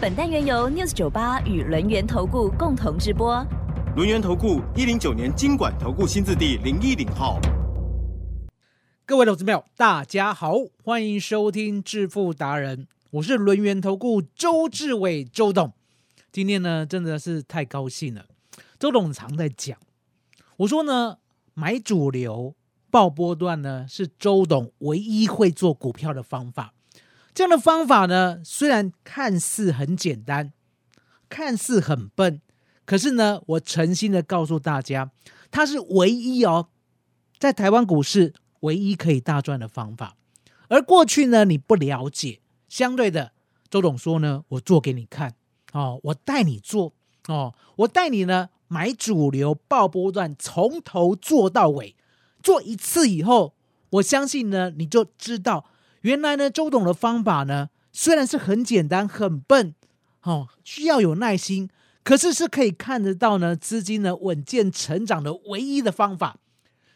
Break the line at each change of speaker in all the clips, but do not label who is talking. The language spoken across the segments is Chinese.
本单元由 News 九八与轮源投顾共同直播。
轮源投顾一零九年经管投顾新字第零一零号。
各位投资朋友，大家好，欢迎收听致富达人，我是轮源投顾周志伟周董。今天呢，真的是太高兴了。周董常在讲，我说呢，买主流爆波段呢，是周董唯一会做股票的方法。这样的方法呢，虽然看似很简单，看似很笨，可是呢，我诚心的告诉大家，它是唯一哦，在台湾股市唯一可以大赚的方法。而过去呢，你不了解，相对的，周董说呢，我做给你看哦，我带你做哦，我带你呢买主流爆波段，从头做到尾，做一次以后，我相信呢，你就知道。原来呢，周董的方法呢，虽然是很简单、很笨，哦，需要有耐心，可是是可以看得到呢，资金呢稳健成长的唯一的方法。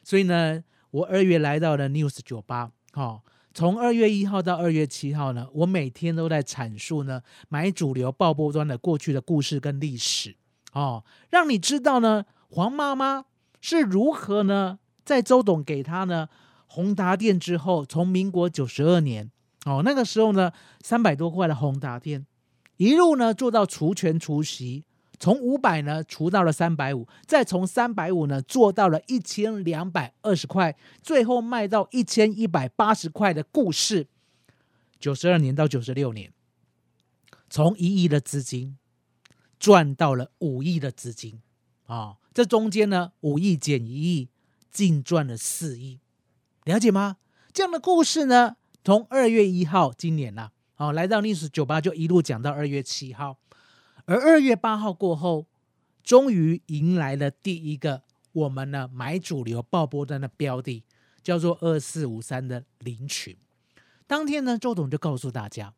所以呢，我二月来到了 News 酒吧，哦，从二月一号到二月七号呢，我每天都在阐述呢买主流爆波端的过去的故事跟历史，哦，让你知道呢，黄妈妈是如何呢，在周董给他呢。宏达电之后，从民国九十二年哦，那个时候呢，三百多块的宏达电，一路呢做到除权除息，从五百呢除到了三百五，再从三百五呢做到了一千两百二十块，最后卖到一千一百八十块的故事。九十二年到九十六年，从一亿的资金赚到了五亿的资金啊，这中间呢五亿减一亿，净赚了四亿。了解吗？这样的故事呢，从二月一号今年呐，哦，来到历史酒吧就一路讲到二月七号，而二月八号过后，终于迎来了第一个我们呢买主流爆波端的标的，叫做二四五三的林群。当天呢，周董就告诉大家，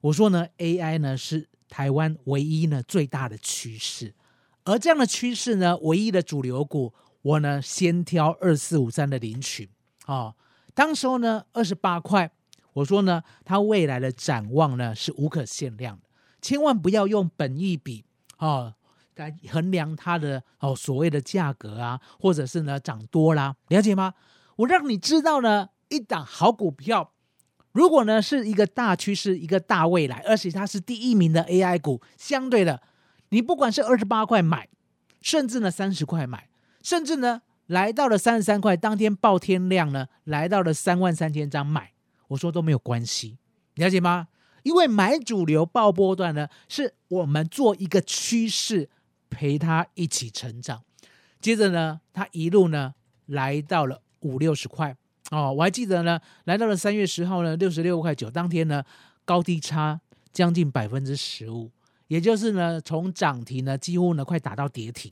我说呢，AI 呢是台湾唯一呢最大的趋势，而这样的趋势呢，唯一的主流股，我呢先挑二四五三的林群。哦，当时候呢，二十八块，我说呢，它未来的展望呢是无可限量的，千万不要用本益比哦来衡量它的哦所谓的价格啊，或者是呢涨多啦，了解吗？我让你知道呢，一档好股票，如果呢是一个大趋势、一个大未来，而且它是第一名的 AI 股，相对的，你不管是二十八块买，甚至呢三十块买，甚至呢。来到了三十三块，当天爆天量呢，来到了三万三千张买，我说都没有关系，了解吗？因为买主流爆波段呢，是我们做一个趋势，陪他一起成长。接着呢，他一路呢来到了五六十块哦，我还记得呢，来到了三月十号呢六十六块九，当天呢高低差将近百分之十五，也就是呢从涨停呢几乎呢快打到跌停。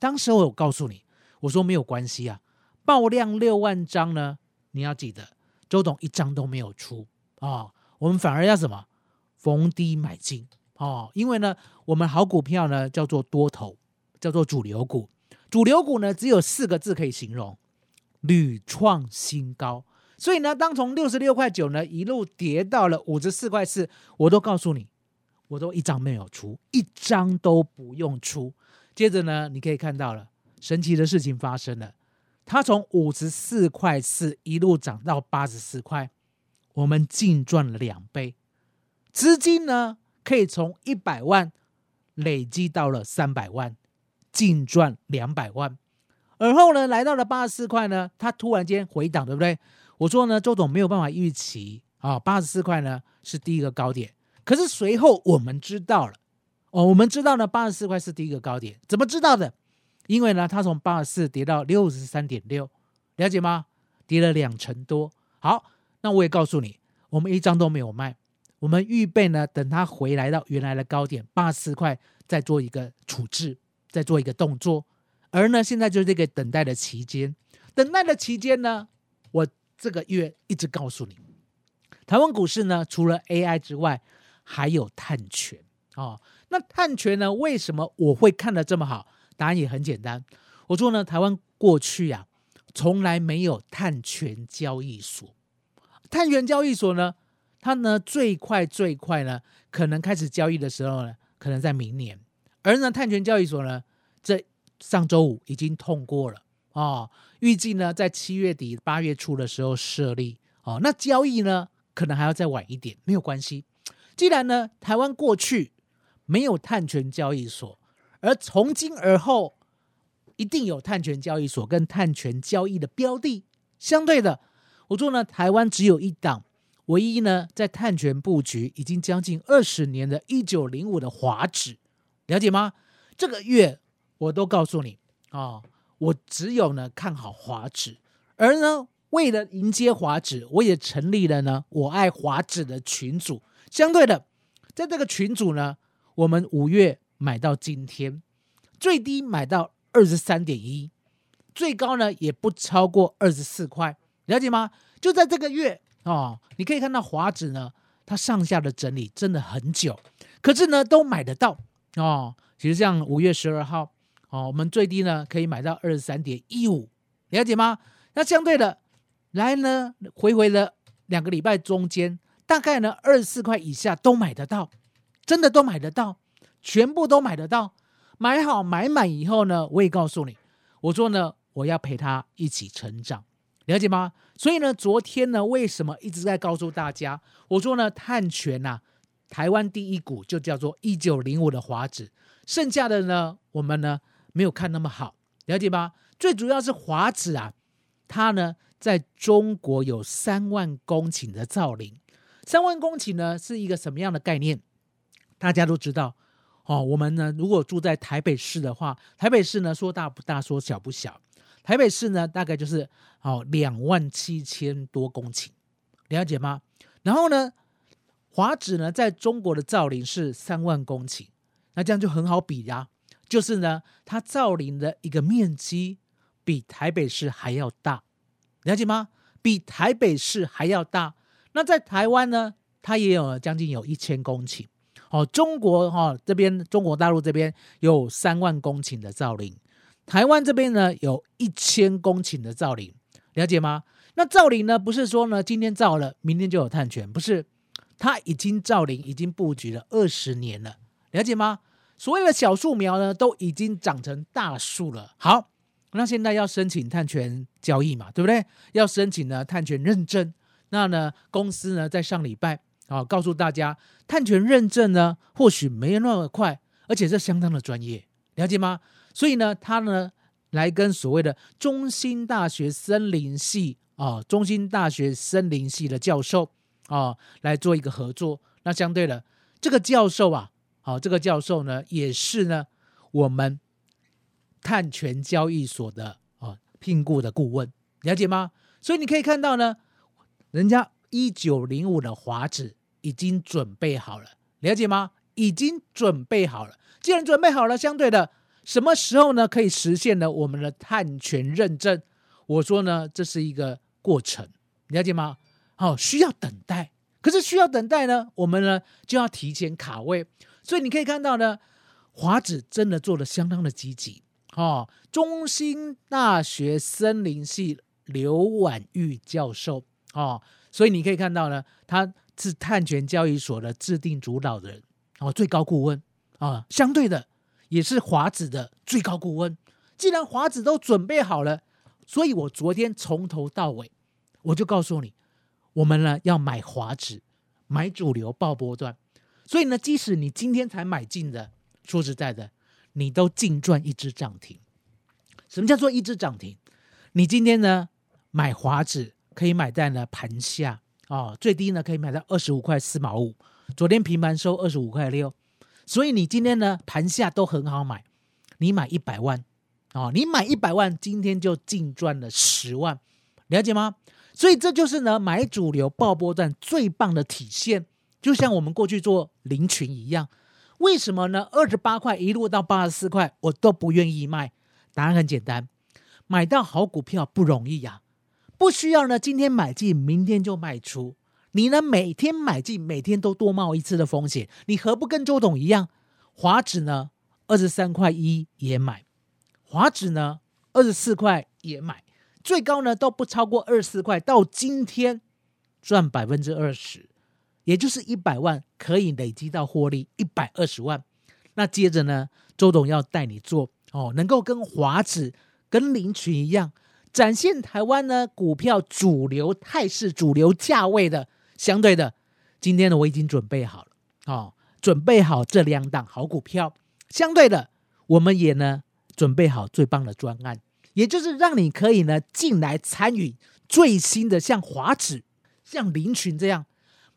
当时我有告诉你。我说没有关系啊，爆量六万张呢，你要记得，周董一张都没有出啊，我们反而要什么逢低买进哦，因为呢，我们好股票呢叫做多头，叫做主流股，主流股呢只有四个字可以形容，屡创新高。所以呢，当从六十六块九呢一路跌到了五十四块四，我都告诉你，我都一张没有出，一张都不用出。接着呢，你可以看到了。神奇的事情发生了，它从五十四块四一路涨到八十四块，我们净赚了两倍，资金呢可以从一百万累积到了三百万，净赚两百万。而后呢，来到了八十四块呢，它突然间回档，对不对？我说呢，周董没有办法预期啊，八十四块呢是第一个高点，可是随后我们知道了，哦，我们知道呢，八十四块是第一个高点，怎么知道的？因为呢，它从八十四跌到六十三点六，了解吗？跌了两成多。好，那我也告诉你，我们一张都没有卖，我们预备呢，等它回来到原来的高点八十四块，再做一个处置，再做一个动作。而呢，现在就是这个等待的期间，等待的期间呢，我这个月一直告诉你，台湾股市呢，除了 AI 之外，还有碳权哦。那碳权呢，为什么我会看得这么好？答案也很简单，我说呢，台湾过去呀，从来没有碳权交易所。碳权交易所呢，它呢最快最快呢，可能开始交易的时候呢，可能在明年。而呢，碳权交易所呢，这上周五已经通过了哦，预计呢在七月底八月初的时候设立哦。那交易呢，可能还要再晚一点，没有关系。既然呢，台湾过去没有碳权交易所，而从今而后一定有碳权交易所跟碳权交易的标的，相对的。我说呢，台湾只有一档，唯一呢在碳权布局已经将近二十年的一九零五的华指，了解吗？这个月我都告诉你啊，我只有呢看好华指，而呢为了迎接华指，我也成立了呢我爱华指的群组。相对的，在这个群组呢，我们五月买到今天，最低买到二十三点一，最高呢也不超过二十四块。了解吗？就在这个月哦，你可以看到华指呢，它上下的整理真的很久，可是呢都买得到哦。其实像五月十二号哦，我们最低呢可以买到二十三点一五，了解吗？那相对的来呢，回回的两个礼拜中间，大概呢二十四块以下都买得到，真的都买得到，全部都买得到。买好买满以后呢，我也告诉你，我说呢，我要陪他一起成长。了解吗？所以呢，昨天呢，为什么一直在告诉大家？我说呢，碳权呐，台湾第一股就叫做一九零五的华指，剩下的呢，我们呢没有看那么好，了解吗？最主要是华指啊，它呢在中国有三万公顷的造林，三万公顷呢是一个什么样的概念？大家都知道哦。我们呢，如果住在台北市的话，台北市呢说大不大，说小不小。台北市呢，大概就是哦两万七千多公顷，了解吗？然后呢，华指呢，在中国的造林是三万公顷，那这样就很好比呀，就是呢，它造林的一个面积比台北市还要大，了解吗？比台北市还要大。那在台湾呢，它也有将近有一千公顷，哦，中国哈这边中国大陆这边有三万公顷的造林。台湾这边呢，有一千公顷的造林，了解吗？那造林呢，不是说呢，今天造了，明天就有碳权，不是，它已经造林，已经布局了二十年了，了解吗？所谓的小树苗呢，都已经长成大树了。好，那现在要申请碳权交易嘛，对不对？要申请呢碳权认证。那呢，公司呢在上礼拜啊，告诉大家，碳权认证呢，或许没有那么快，而且是相当的专业，了解吗？所以呢，他呢来跟所谓的中兴大学森林系啊，中兴大学森林系的教授啊来做一个合作。那相对的，这个教授啊，好，这个教授呢也是呢我们碳权交易所的啊聘雇的顾问，了解吗？所以你可以看到呢，人家一九零五的华指已经准备好了，了解吗？已经准备好了。既然准备好了，相对的。什么时候呢？可以实现呢？我们的碳权认证，我说呢，这是一个过程，了解吗？好，需要等待。可是需要等待呢，我们呢就要提前卡位。所以你可以看到呢，华子真的做的相当的积极。哦，中心大学森林系刘婉玉教授哦，所以你可以看到呢，他是碳权交易所的制定主导人哦，最高顾问啊，相对的。也是华子的最高顾问。既然华子都准备好了，所以我昨天从头到尾，我就告诉你，我们呢要买华子，买主流爆波段。所以呢，即使你今天才买进的，说实在的，你都净赚一只涨停。什么叫做一只涨停？你今天呢买华子可以买在呢盘下哦，最低呢可以买到二十五块四毛五。昨天平盘收二十五块六。所以你今天呢盘下都很好买，你买一百万，哦，你买一百万，今天就净赚了十万，了解吗？所以这就是呢买主流爆波段最棒的体现，就像我们过去做林群一样。为什么呢？二十八块一路到八十四块，我都不愿意卖。答案很简单，买到好股票不容易呀，不需要呢今天买进，明天就卖出。你呢每天买进，每天都多冒一次的风险，你何不跟周董一样？华指呢二十三块一也买，华指呢二十四块也买，最高呢都不超过二十四块，到今天赚百分之二十。也就是一百万可以累积到获利一百二十万，那接着呢，周董要带你做哦，能够跟华指、跟林群一样，展现台湾呢股票主流态势、主流价位的相对的。今天呢，我已经准备好了哦，准备好这两档好股票，相对的，我们也呢准备好最棒的专案，也就是让你可以呢进来参与最新的，像华指、像林群这样。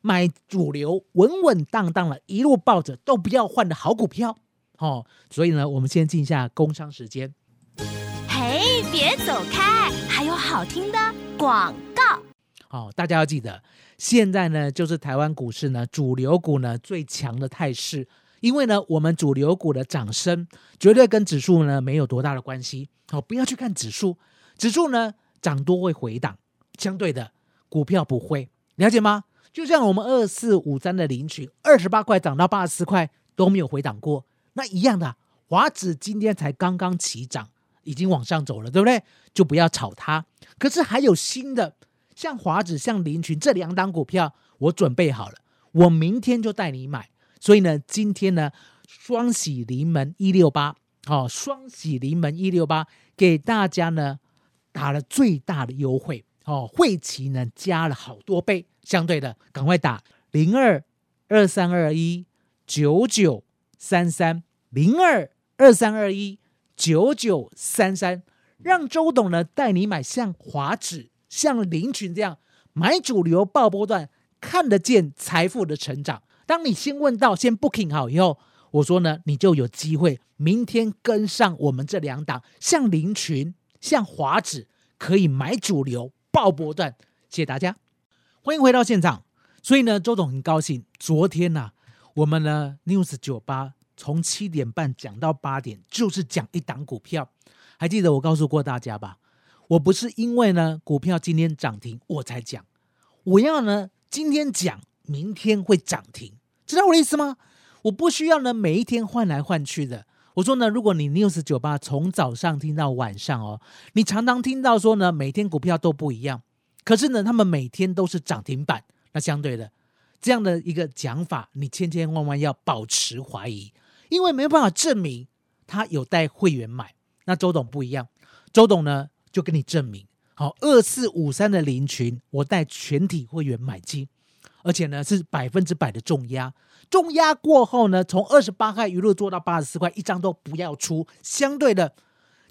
买主流稳稳当当的，一路抱着都不要换的好股票，哦，所以呢，我们先进一下工商时间。
别走开，还有好听的广告。
哦，大家要记得，现在呢就是台湾股市呢主流股呢最强的态势，因为呢我们主流股的涨升绝对跟指数呢没有多大的关系。哦，不要去看指数，指数呢涨多会回档，相对的股票不会，了解吗？就像我们二四五三的领取二十八块涨到八十四块都没有回档过，那一样的华指今天才刚刚起涨，已经往上走了，对不对？就不要炒它。可是还有新的，像华指、像林群这两档股票，我准备好了，我明天就带你买。所以呢，今天呢，双喜临门一六八，哦，双喜临门一六八，给大家呢打了最大的优惠。哦，汇期呢加了好多倍，相对的，赶快打零二二三二一九九三三零二二三二一九九三三，让周董呢带你买像华指、像林群这样买主流爆波段，看得见财富的成长。当你先问到，先 booking 好以后，我说呢，你就有机会明天跟上我们这两档，像林群、像华指，可以买主流。爆波段，谢谢大家，欢迎回到现场。所以呢，周董很高兴，昨天呢，我们呢 News 九八从七点半讲到八点，就是讲一档股票。还记得我告诉过大家吧？我不是因为呢股票今天涨停我才讲，我要呢今天讲，明天会涨停，知道我的意思吗？我不需要呢每一天换来换去的。我说呢，如果你 News 酒吧从早上听到晚上哦，你常常听到说呢，每天股票都不一样，可是呢，他们每天都是涨停板。那相对的这样的一个讲法，你千千万万要保持怀疑，因为没办法证明他有带会员买。那周董不一样，周董呢就跟你证明，好，二四五三的林群，我带全体会员买进，而且呢是百分之百的重压。重压过后呢，从二十八块一路做到八十四块，一张都不要出。相对的，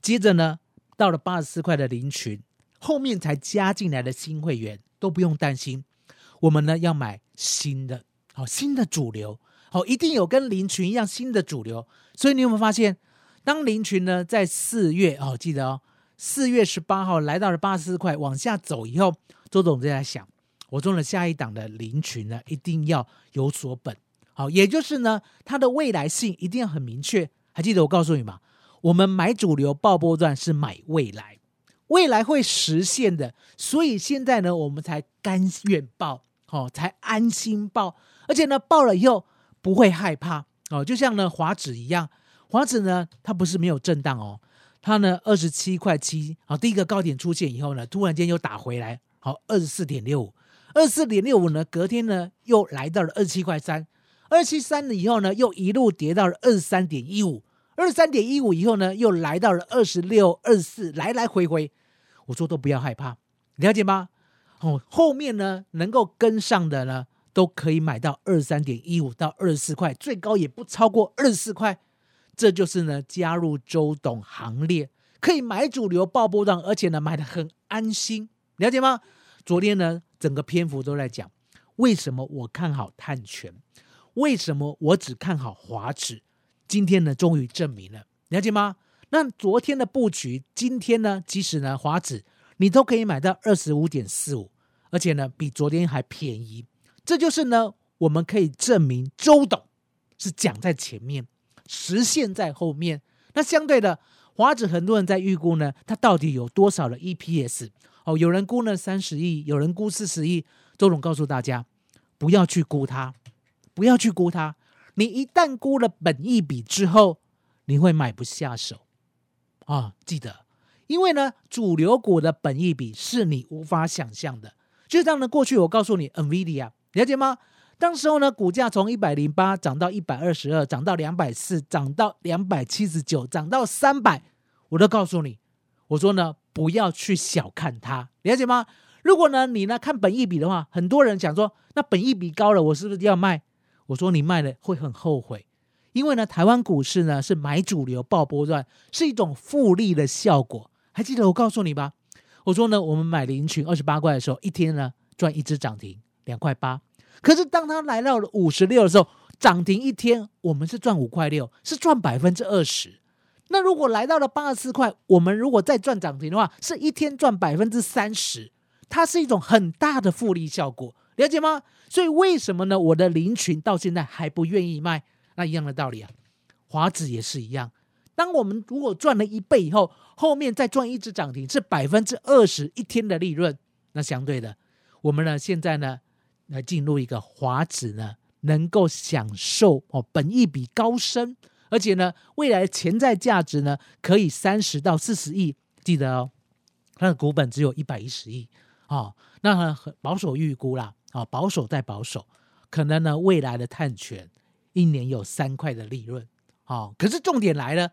接着呢，到了八十四块的零群，后面才加进来的新会员都不用担心。我们呢要买新的，好新的主流，好一定有跟林群一样新的主流。所以你有没有发现，当林群呢在四月哦，记得哦，四月十八号来到了八十四块，往下走以后，周总就在想，我中了下一档的林群呢，一定要有所本。好，也就是呢，它的未来性一定要很明确。还记得我告诉你吗？我们买主流爆波段是买未来，未来会实现的。所以现在呢，我们才甘愿报，哦，才安心报，而且呢，报了以后不会害怕哦。就像呢，华指一样，华指呢，它不是没有震荡哦，它呢，二十七块七，啊，第一个高点出现以后呢，突然间又打回来，好，二十四点六五，二十四点六五呢，隔天呢，又来到了二十七块三。二七三了以后呢，又一路跌到了二十三点一五，二十三点一五以后呢，又来到了二十六、二四，来来回回。我说都不要害怕，了解吗？哦，后面呢能够跟上的呢，都可以买到二十三点一五到二十四块，最高也不超过二十四块。这就是呢加入周董行列，可以买主流爆波段，而且呢买的很安心，了解吗？昨天呢整个篇幅都在讲为什么我看好碳权。为什么我只看好华指？今天呢，终于证明了，了解吗？那昨天的布局，今天呢，即使呢华指你都可以买到二十五点四五，而且呢比昨天还便宜。这就是呢我们可以证明周董是讲在前面，实现在后面。那相对的，华指很多人在预估呢，它到底有多少的 EPS？哦，有人估呢三十亿，有人估四十亿。周董告诉大家，不要去估它，不要去估它。你一旦估了本一笔之后，你会买不下手啊！记得，因为呢，主流股的本一笔是你无法想象的。就像呢，过去我告诉你，NVIDIA 了解吗？当时候呢，股价从一百零八涨到一百二十二，涨到两百四，涨到两百七十九，涨到三百，我都告诉你，我说呢，不要去小看它，了解吗？如果呢，你呢看本益比的话，很多人讲说，那本益比高了，我是不是要卖？我说你卖了会很后悔，因为呢，台湾股市呢是买主流爆波段，是一种复利的效果。还记得我告诉你吧？我说呢，我们买林群二十八块的时候，一天呢赚一只涨停两块八。可是当它来到了五十六的时候，涨停一天我们是赚五块六，是赚百分之二十。那如果来到了八十四块，我们如果再赚涨停的话，是一天赚百分之三十。它是一种很大的复利效果，了解吗？所以为什么呢？我的林群到现在还不愿意卖，那一样的道理啊。华子也是一样。当我们如果赚了一倍以后，后面再赚一只涨停，是百分之二十一天的利润。那相对的，我们呢现在呢来进入一个华子呢能够享受哦，本益比高升，而且呢未来潜在价值呢可以三十到四十亿。记得哦，它的股本只有一百一十亿。哦，那很保守预估啦，啊，保守再保守，可能呢未来的碳权一年有三块的利润，哦，可是重点来了，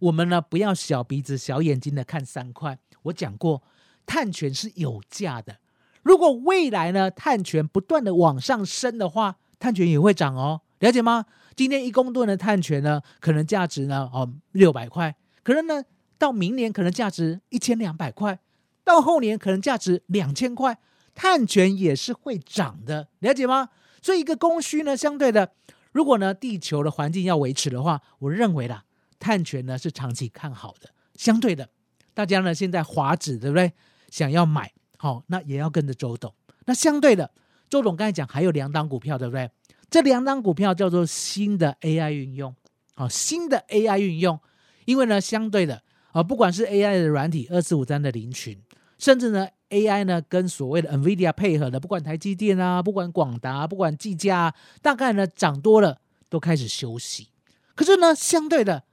我们呢不要小鼻子小眼睛的看三块，我讲过，碳权是有价的，如果未来呢碳权不断的往上升的话，碳权也会涨哦，了解吗？今天一公吨的碳权呢，可能价值呢哦六百块，可能呢到明年可能价值一千两百块。到后年可能价值两千块，碳权也是会涨的，了解吗？所以一个供需呢，相对的，如果呢地球的环境要维持的话，我认为啦，碳权呢是长期看好的。相对的，大家呢现在华指对不对？想要买，好，那也要跟着周董。那相对的，周董刚才讲还有两档股票，对不对？这两档股票叫做新的 AI 运用，好，新的 AI 运用，因为呢相对的啊，不管是 AI 的软体二四五三的林群。甚至呢，AI 呢跟所谓的 NVIDIA 配合的，不管台积电啊，不管广达，不管技嘉啊，大概呢涨多了都开始休息。可是呢，相对的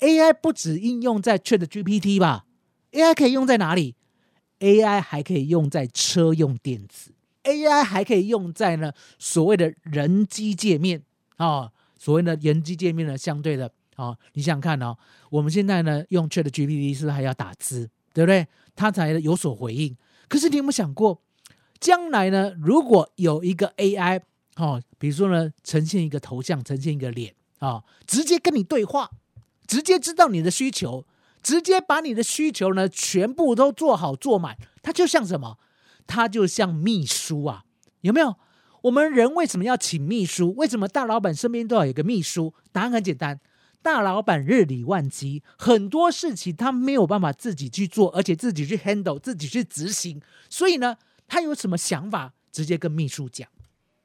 ，AI 不止应用在 Chat GPT 吧？AI 可以用在哪里？AI 还可以用在车用电子，AI 还可以用在呢所谓的人机界面啊。所谓的人机界面呢，相对的啊，你想想看哦，我们现在呢用 Chat GPT 是不是还要打字？对不对？它才有所回应。可是你有没有想过，将来呢？如果有一个 AI，哦，比如说呢，呈现一个头像，呈现一个脸，啊，直接跟你对话，直接知道你的需求，直接把你的需求呢全部都做好做满，它就像什么？它就像秘书啊，有没有？我们人为什么要请秘书？为什么大老板身边都要有个秘书？答案很简单。大老板日理万机，很多事情他没有办法自己去做，而且自己去 handle，自己去执行。所以呢，他有什么想法，直接跟秘书讲，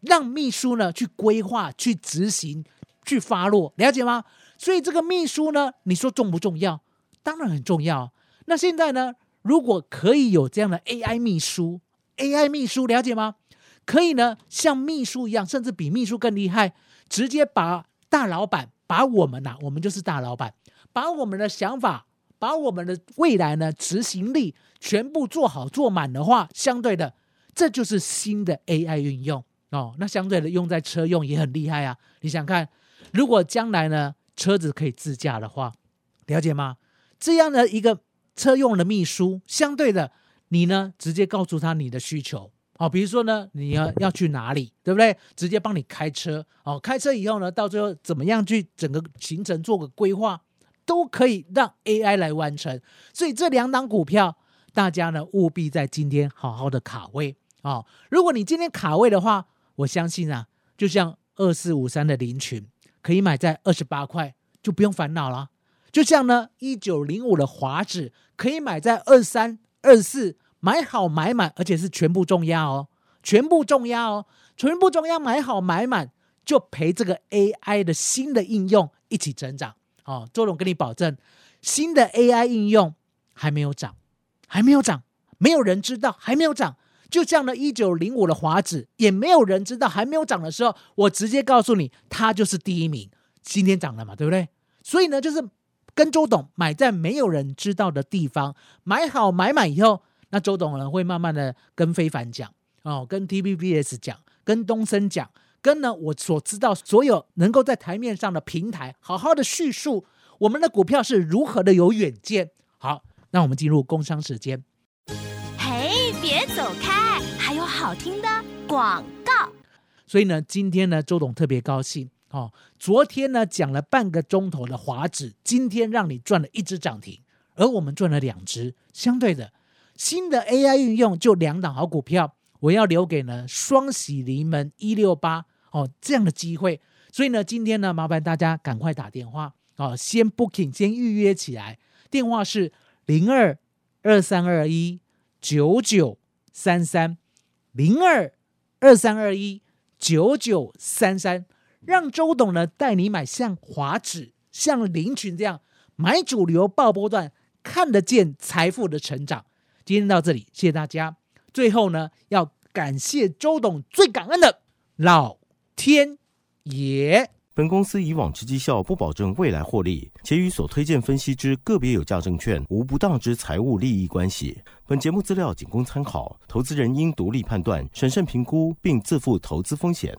让秘书呢去规划、去执行、去发落，了解吗？所以这个秘书呢，你说重不重要？当然很重要。那现在呢，如果可以有这样的 AI 秘书，AI 秘书了解吗？可以呢，像秘书一样，甚至比秘书更厉害，直接把大老板。把我们呐，我们就是大老板，把我们的想法，把我们的未来呢执行力全部做好做满的话，相对的，这就是新的 AI 运用哦。那相对的用在车用也很厉害啊。你想看，如果将来呢车子可以自驾的话，了解吗？这样的一个车用的秘书，相对的，你呢直接告诉他你的需求。好，比如说呢，你要要去哪里，对不对？直接帮你开车。哦，开车以后呢，到最后怎么样去整个行程做个规划，都可以让 AI 来完成。所以这两档股票，大家呢务必在今天好好的卡位啊！如果你今天卡位的话，我相信啊，就像二四五三的林群，可以买在二十八块，就不用烦恼了。就像呢一九零五的华指，可以买在二三二四。买好买满，而且是全部重压哦，全部重压哦。全部重压买好买满，就陪这个 AI 的新的应用一起成长。哦，周董跟你保证，新的 AI 应用还没有涨，还没有涨，没有人知道，还没有涨。就像呢，一九零五的华指也没有人知道，还没有涨的时候，我直接告诉你，它就是第一名。今天涨了嘛，对不对？所以呢，就是跟周董买在没有人知道的地方，买好买满以后，那周董呢会慢慢的跟非凡讲哦，跟 T B B S 讲，跟东森讲，跟呢我所知道所有能够在台面上的平台，好好的叙述我们的股票是如何的有远见。好，那我们进入工商时间。
嘿，别走开，还有好听的广告。
所以呢，今天呢，周董特别高兴哦。昨天呢讲了半个钟头的华指，今天让你赚了一只涨停，而我们赚了两只。相对的，新的 AI 运用就两档好股票，我要留给呢双喜临门一六八哦这样的机会。所以呢，今天呢，麻烦大家赶快打电话哦，先 booking 先预约起来，电话是零二二三二一九九三三零二二三二一九九三三，让周董呢带你买像华指、像林群这样买主流爆波段，看得见财富的成长。今天到这里，谢谢大家。最后呢，要感谢周董最感恩的老天爷。
本公司以往之绩效不保证未来获利，且与所推荐分析之个别有价证券无不当之财务利益关系。本节目资料仅供参考，投资人应独立判断、审慎评估，并自负投资风险。